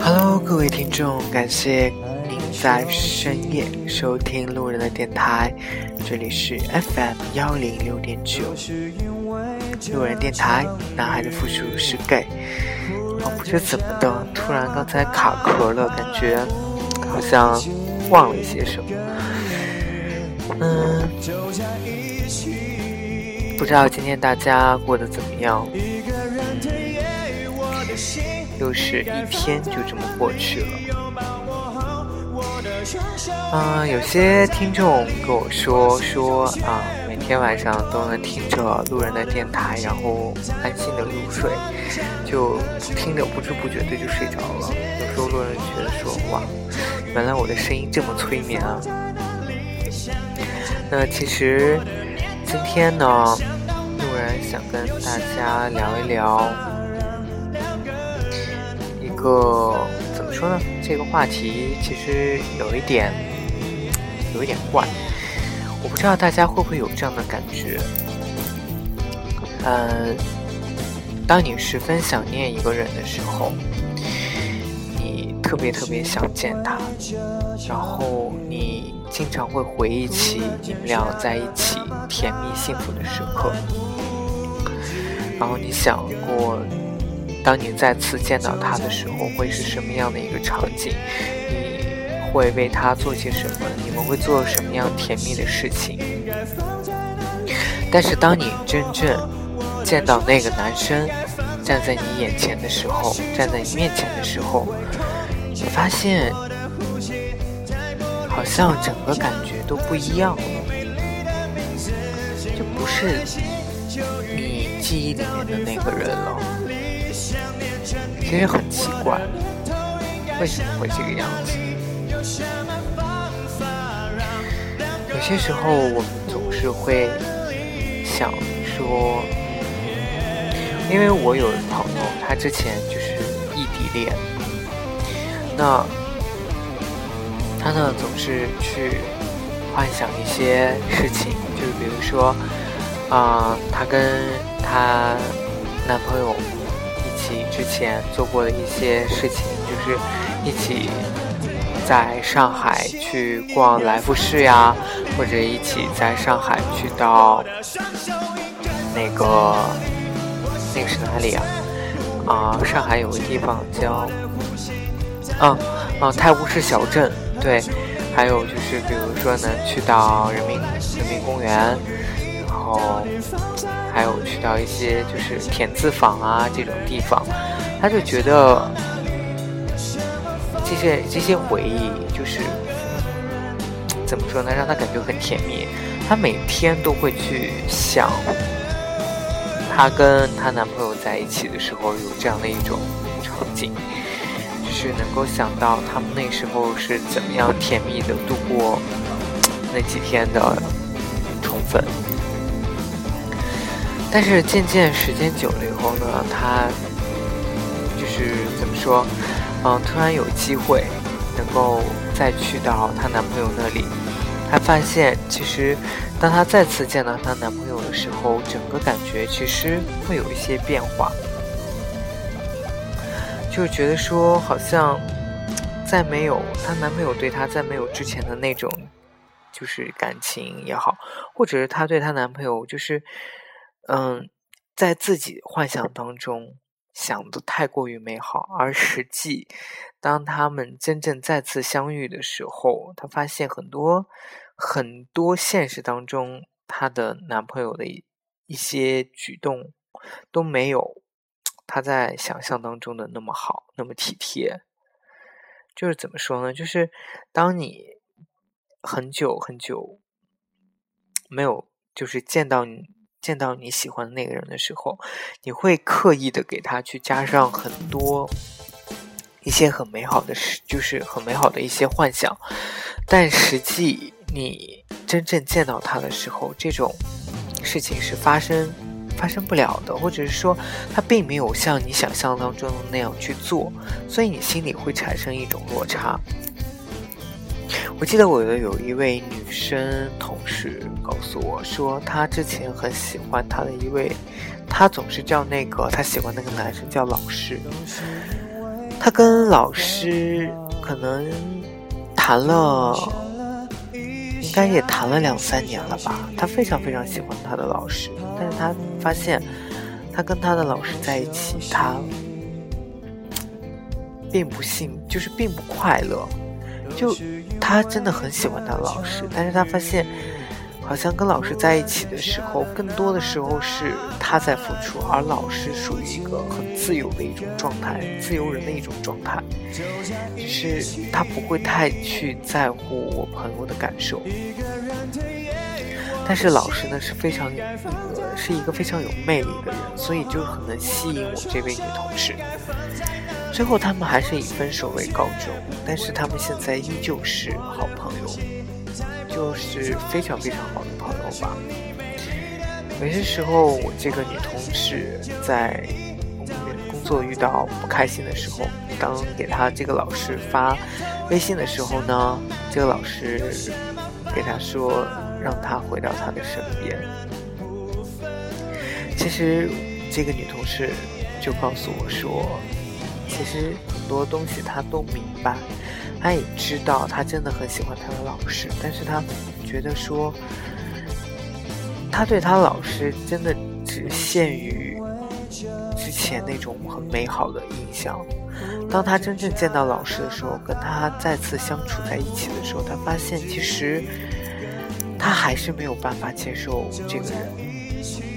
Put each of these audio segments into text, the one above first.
Hello，各位听众，感谢您在深夜收听路人的电台，这里是 FM 幺零六点九，路人电台，男孩的复数是 gay。我不知怎么的，突然刚才卡壳了，感觉好像忘了一些什么。嗯，不知道今天大家过得怎么样？又是一天就这么过去了。嗯，有些听众跟我说说啊，每天晚上都能听着路人的电台，然后安心的入睡，就听着不知不觉的就睡着了。有时候路人觉得说哇，原来我的声音这么催眠啊。那其实今天呢，突然想跟大家聊一聊一个怎么说呢？这个话题其实有一点有一点怪，我不知道大家会不会有这样的感觉。嗯，当你十分想念一个人的时候，你特别特别想见他，然后你。经常会回忆起你们俩在一起甜蜜幸福的时刻，然后你想过，当你再次见到他的时候会是什么样的一个场景？你会为他做些什么？你们会做什么样甜蜜的事情？但是当你真正见到那个男生站在你眼前的时候，站在你面前的时候，你发现。好像整个感觉都不一样了，就不是你记忆里面的那个人了。其实很奇怪，为什么会这个样子？有些时候我们总是会想说，因为我有朋友，他之前就是异地恋，那。他呢总是去幻想一些事情，就是比如说，啊，她跟她男朋友一起之前做过的一些事情，就是一起在上海去逛来福士呀，或者一起在上海去到那个那个是哪里啊？啊，上海有个地方叫，嗯嗯，泰晤士小镇。对，还有就是，比如说呢，去到人民人民公园，后还有去到一些就是田字坊啊这种地方，他就觉得这些这些回忆就是怎么说呢，让他感觉很甜蜜。他每天都会去想，她跟她男朋友在一起的时候有这样的一种场景。就是能够想到他们那时候是怎么样甜蜜的度过那几天的宠粉，但是渐渐时间久了以后呢，她就是怎么说，嗯，突然有机会能够再去到她男朋友那里，她发现其实当她再次见到她男朋友的时候，整个感觉其实会有一些变化。就觉得说，好像再没有她男朋友对她再没有之前的那种，就是感情也好，或者是她对她男朋友就是，嗯，在自己幻想当中想的太过于美好，而实际当他们真正再次相遇的时候，她发现很多很多现实当中她的男朋友的一一些举动都没有。他在想象当中的那么好，那么体贴，就是怎么说呢？就是当你很久很久没有，就是见到你见到你喜欢的那个人的时候，你会刻意的给他去加上很多一些很美好的事，就是很美好的一些幻想，但实际你真正见到他的时候，这种事情是发生。发生不了的，或者是说他并没有像你想象当中那样去做，所以你心里会产生一种落差。我记得我的有一位女生同事告诉我说，她之前很喜欢她的一位，她总是叫那个她喜欢那个男生叫老师。她跟老师可能谈了，应该也谈了两三年了吧。她非常非常喜欢她的老师，但是她发现，她跟她的老师在一起，她并不幸，就是并不快乐。就他真的很喜欢她的老师，但是他发现，好像跟老师在一起的时候，更多的时候是他在付出，而老师属于一个很自由的一种状态，自由人的一种状态，就是他不会太去在乎我朋友的感受。但是老师呢是非常一个是一个非常有魅力的人，所以就很能吸引我这位女同事。最后，他们还是以分手为告终，但是他们现在依旧是好朋友，就是非常非常好的朋友吧。有些时候，我这个女同事在工作遇到不开心的时候，当给她这个老师发微信的时候呢，这个老师给她说让她回到她的身边。其实，这个女同事就告诉我说。其实很多东西他都明白，他也知道，他真的很喜欢他的老师，但是他觉得说，他对他老师真的只限于之前那种很美好的印象。当他真正见到老师的时候，跟他再次相处在一起的时候，他发现其实他还是没有办法接受这个人，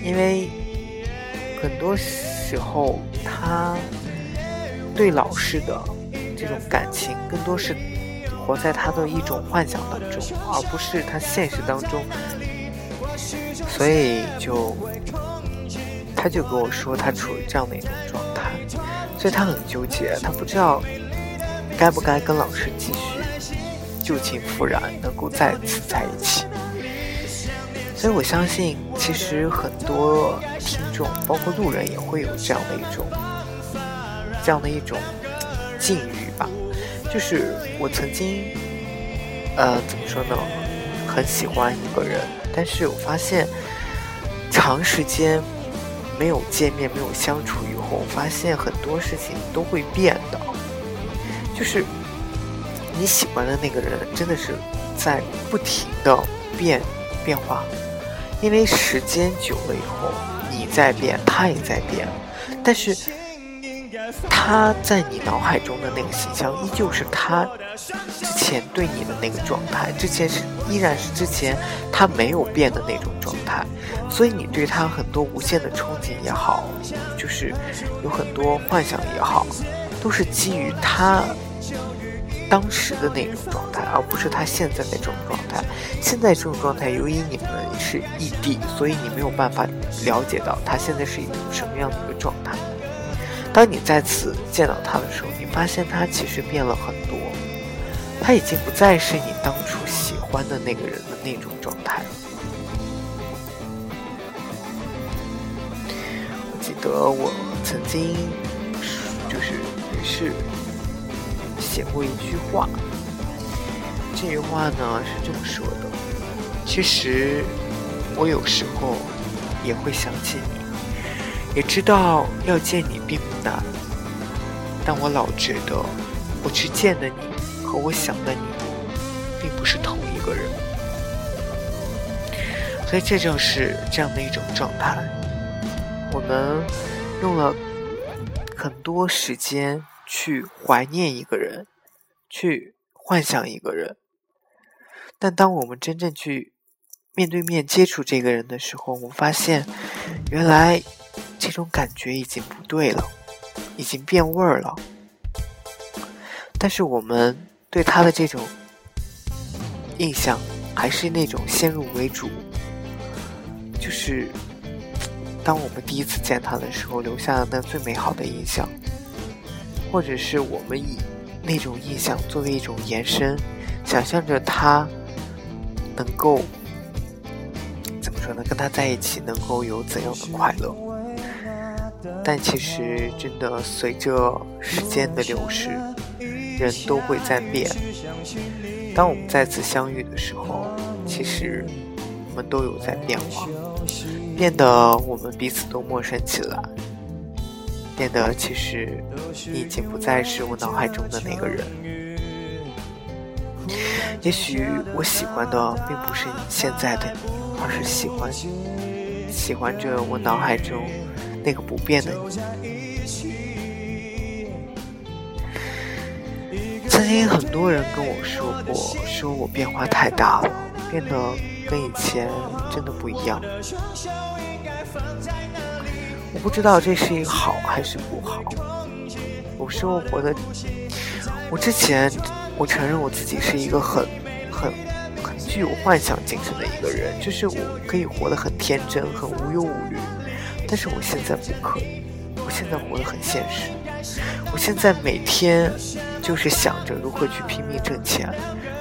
因为很多时候他。对老师的这种感情，更多是活在他的一种幻想当中，而不是他现实当中。所以就，他就跟我说，他处于这样的一种状态，所以他很纠结，他不知道该不该跟老师继续旧情复燃，能够再次在一起。所以我相信，其实很多听众，包括路人，也会有这样的一种。这样的一种境遇吧，就是我曾经，呃，怎么说呢，很喜欢一个人，但是我发现长时间没有见面、没有相处以后，我发现很多事情都会变的，就是你喜欢的那个人真的是在不停的变变化，因为时间久了以后，你在变，他也在变，但是。他在你脑海中的那个形象，依旧是他之前对你的那个状态，之前是依然是之前他没有变的那种状态，所以你对他很多无限的憧憬也好，就是有很多幻想也好，都是基于他当时的那种状态，而不是他现在那种状态。现在这种状态，由于你们是异地，所以你没有办法了解到他现在是一种什么样的一个状态。当你再次见到他的时候，你发现他其实变了很多，他已经不再是你当初喜欢的那个人的那种状态了。我记得我曾经就是也是写过一句话，这句话呢是这么说的：其实我有时候也会想起你。也知道要见你并不难，但我老觉得我去见的你和我想的你，并不是同一个人。所以这就是这样的一种状态。我们用了很多时间去怀念一个人，去幻想一个人，但当我们真正去面对面接触这个人的时候，我发现原来。这种感觉已经不对了，已经变味儿了。但是我们对他的这种印象还是那种先入为主，就是当我们第一次见他的时候留下的那最美好的印象，或者是我们以那种印象作为一种延伸，想象着他能够怎么说呢？跟他在一起能够有怎样的快乐？但其实，真的随着时间的流逝，人都会在变。当我们再次相遇的时候，其实我们都有在变化，变得我们彼此都陌生起来，变得其实你已经不再是我脑海中的那个人。也许我喜欢的并不是现在的你，而是喜欢喜欢着我脑海中那个不变的你。曾经很多人跟我说过，说我变化太大了，变得跟以前真的不一样。我不知道这是一个好还是不好。我说我活的，我之前。我承认我自己是一个很、很、很具有幻想精神的一个人，就是我可以活得很天真、很无忧无虑。但是我现在不可以，我现在活得很现实。我现在每天就是想着如何去拼命挣钱，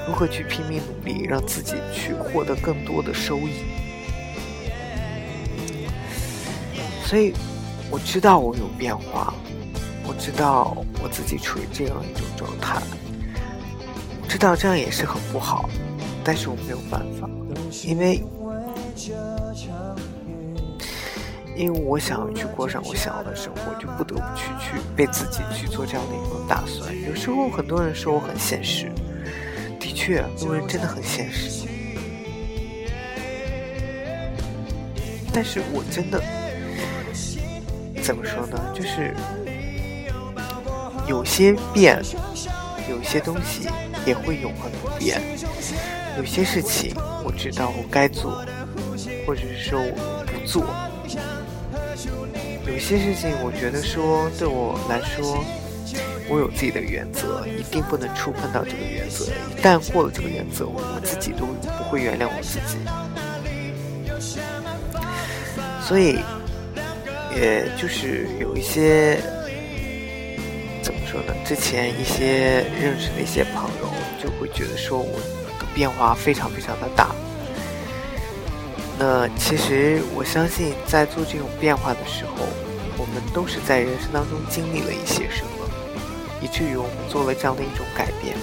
如何去拼命努力，让自己去获得更多的收益。所以我知道我有变化，我知道我自己处于这样一种状态。知道这样也是很不好，但是我没有办法，因为，因为我想要去过上我想要的生活，就不得不去去为自己去做这样的一种打算。有时候很多人说我很现实，的确，路人真的很现实，但是我真的怎么说呢？就是有些变，有些东西。也会永恒不变。有些事情我知道我该做，或者是说我不做。有些事情我觉得说对我来说，我有自己的原则，一定不能触碰到这个原则。一旦过了这个原则，我自己都不会原谅我自己。所以，也就是有一些怎么说呢。之前一些认识的一些朋友就会觉得说我的变化非常非常的大。那其实我相信，在做这种变化的时候，我们都是在人生当中经历了一些什么，以至于我们做了这样的一种改变，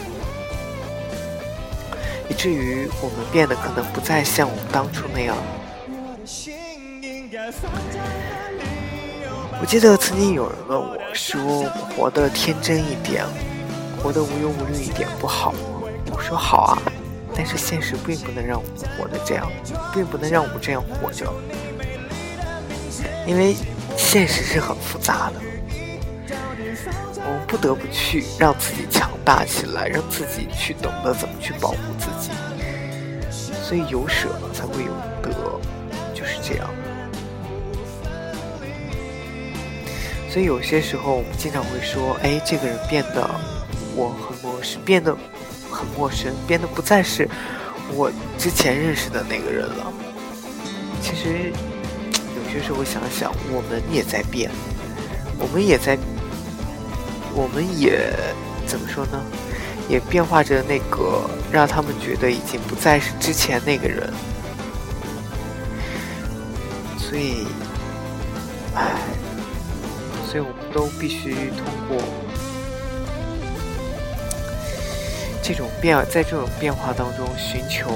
以至于我们变得可能不再像我们当初那样。我记得曾经有人问我说：“我活得天真一点，活得无忧无虑一点不好吗？”我说：“好啊，但是现实并不能让我们活得这样，并不能让我们这样活着，因为现实是很复杂的。我们不得不去让自己强大起来，让自己去懂得怎么去保护自己。所以有舍才会有得，就是这样。”所以有些时候，我们经常会说：“哎，这个人变得我很陌生，变得很陌生，变得不再是我之前认识的那个人了。”其实有些时候想想，我们也在变，我们也在，我们也怎么说呢？也变化着那个让他们觉得已经不再是之前那个人。所以，唉。所以我们都必须通过这种变，在这种变化当中寻求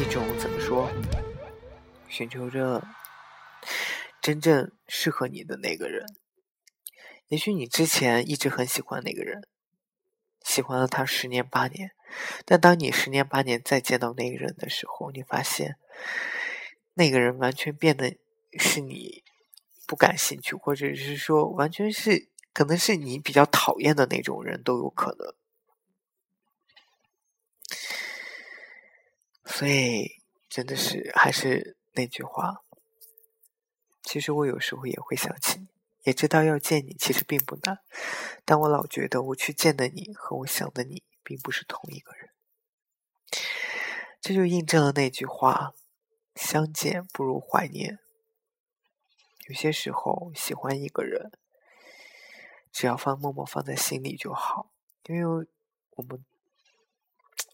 一种怎么说？寻求着真正适合你的那个人。也许你之前一直很喜欢那个人，喜欢了他十年八年，但当你十年八年再见到那个人的时候，你发现那个人完全变得是你。不感兴趣，或者是说完全是可能是你比较讨厌的那种人都有可能。所以真的是还是那句话，其实我有时候也会想起你，也知道要见你其实并不难，但我老觉得我去见的你和我想的你并不是同一个人。这就印证了那句话：相见不如怀念。有些时候，喜欢一个人，只要放默默放在心里就好。因为我们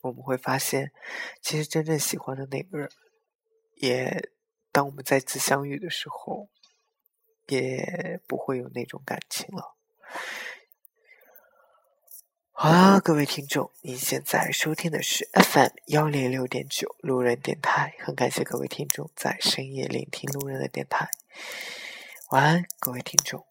我们会发现，其实真正喜欢的那个人，也当我们再次相遇的时候，也不会有那种感情了。好啦，各位听众，您现在收听的是 FM 幺零六点九路人电台，很感谢各位听众在深夜聆听路人的电台。晚安，各位听众。